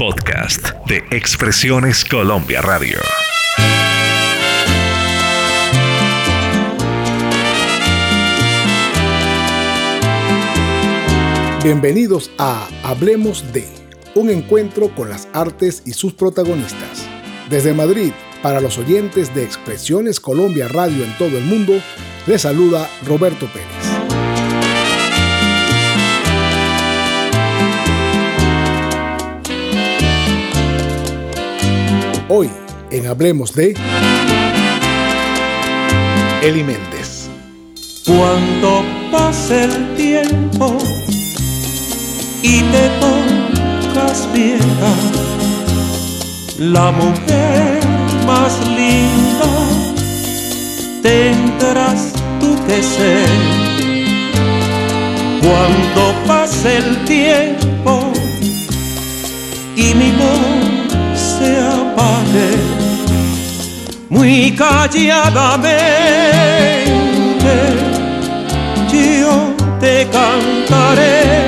Podcast de Expresiones Colombia Radio. Bienvenidos a Hablemos de, un encuentro con las artes y sus protagonistas. Desde Madrid, para los oyentes de Expresiones Colombia Radio en todo el mundo, les saluda Roberto Pérez. Hoy, en Hablemos de Eli Méndez. Cuando pase el tiempo y te tocas vieja, la mujer más linda tendrás tú que ser. Cuando pase el tiempo y mi voz muy calladamente yo te cantaré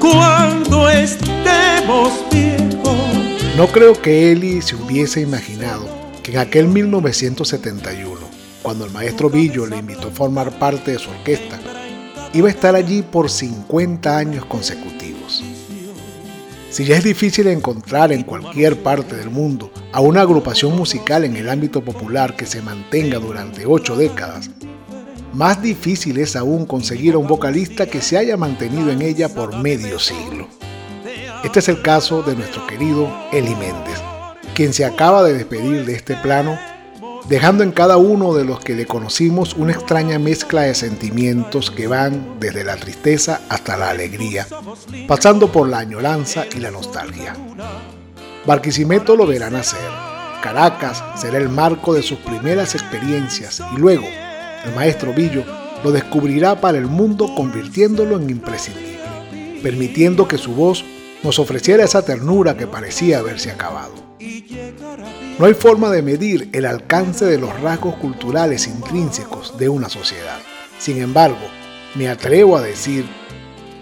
cuando estemos viejos. No creo que Eli se hubiese imaginado que en aquel 1971, cuando el maestro Billo le invitó a formar parte de su orquesta, iba a estar allí por 50 años consecutivos. Si ya es difícil encontrar en cualquier parte del mundo a una agrupación musical en el ámbito popular que se mantenga durante ocho décadas, más difícil es aún conseguir a un vocalista que se haya mantenido en ella por medio siglo. Este es el caso de nuestro querido Eli Méndez, quien se acaba de despedir de este plano dejando en cada uno de los que le conocimos una extraña mezcla de sentimientos que van desde la tristeza hasta la alegría, pasando por la añoranza y la nostalgia. Barquisimeto lo verá nacer, Caracas será el marco de sus primeras experiencias y luego el maestro Billo lo descubrirá para el mundo convirtiéndolo en imprescindible, permitiendo que su voz nos ofreciera esa ternura que parecía haberse acabado. No hay forma de medir el alcance de los rasgos culturales intrínsecos de una sociedad. Sin embargo, me atrevo a decir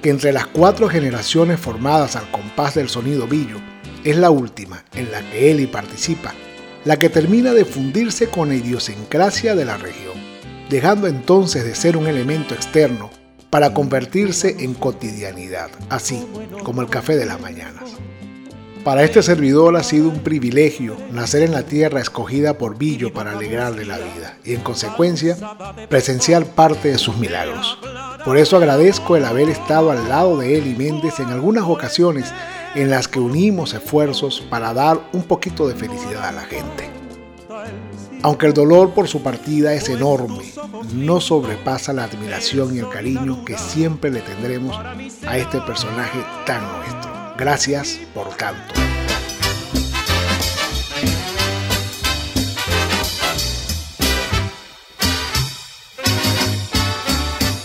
que entre las cuatro generaciones formadas al compás del sonido billo, es la última en la que Eli participa, la que termina de fundirse con la idiosincrasia de la región, dejando entonces de ser un elemento externo para convertirse en cotidianidad, así como el café de las mañanas. Para este servidor ha sido un privilegio nacer en la tierra escogida por Billo para alegrarle la vida y en consecuencia presenciar parte de sus milagros. Por eso agradezco el haber estado al lado de él y Méndez en algunas ocasiones en las que unimos esfuerzos para dar un poquito de felicidad a la gente. Aunque el dolor por su partida es enorme, no sobrepasa la admiración y el cariño que siempre le tendremos a este personaje tan nuestro. Gracias por tanto.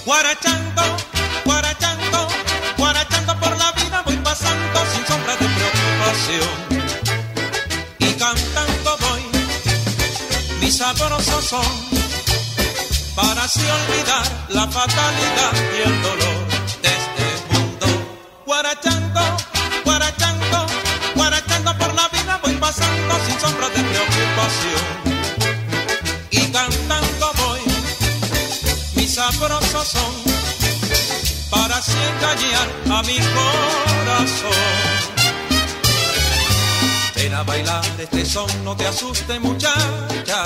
Guarachando, guarachando, guarachando por la vida voy pasando sin sombra de preocupación. Y cantando voy, mis sabrosos son, para así olvidar la fatalidad y el dolor de este mundo. Guarachando, mi corazón. Ven a bailar este son, no te asuste muchacha.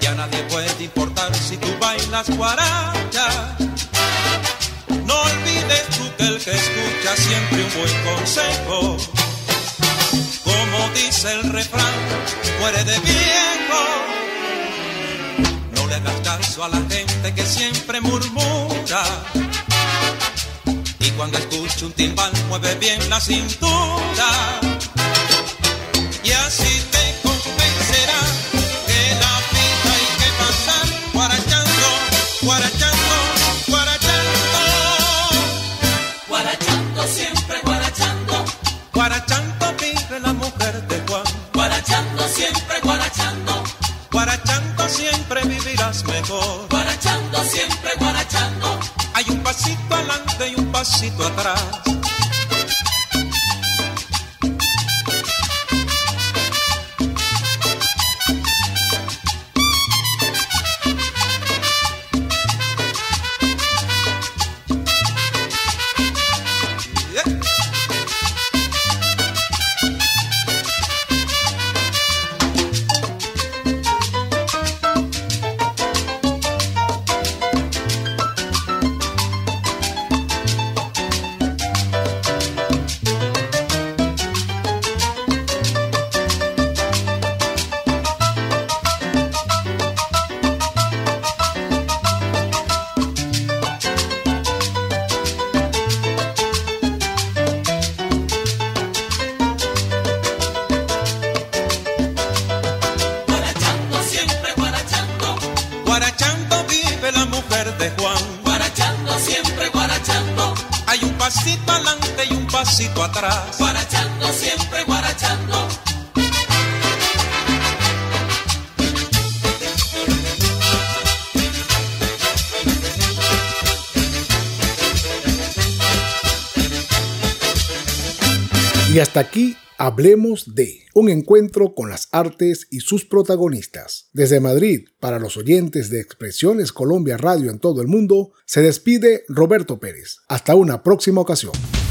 Ya nadie puede importar si tú bailas guaracha. No olvides tú que el que escucha siempre un buen consejo. Como dice el refrán, muere de viejo. No le hagas caso a la gente que siempre murmura. Y cuando escuche un timbal, mueve bien la cintura. Y así te convencerá que la vida hay que pasar guarachando, guarachando, guarachando. Guarachando, siempre guarachando, Guarachando vive la mujer de Juan. guarachando, siempre Guarachando atrás. Atrás. Guarachando, siempre guarachando. Y hasta aquí hablemos de un encuentro con las artes y sus protagonistas. Desde Madrid, para los oyentes de Expresiones Colombia Radio en todo el mundo, se despide Roberto Pérez. Hasta una próxima ocasión.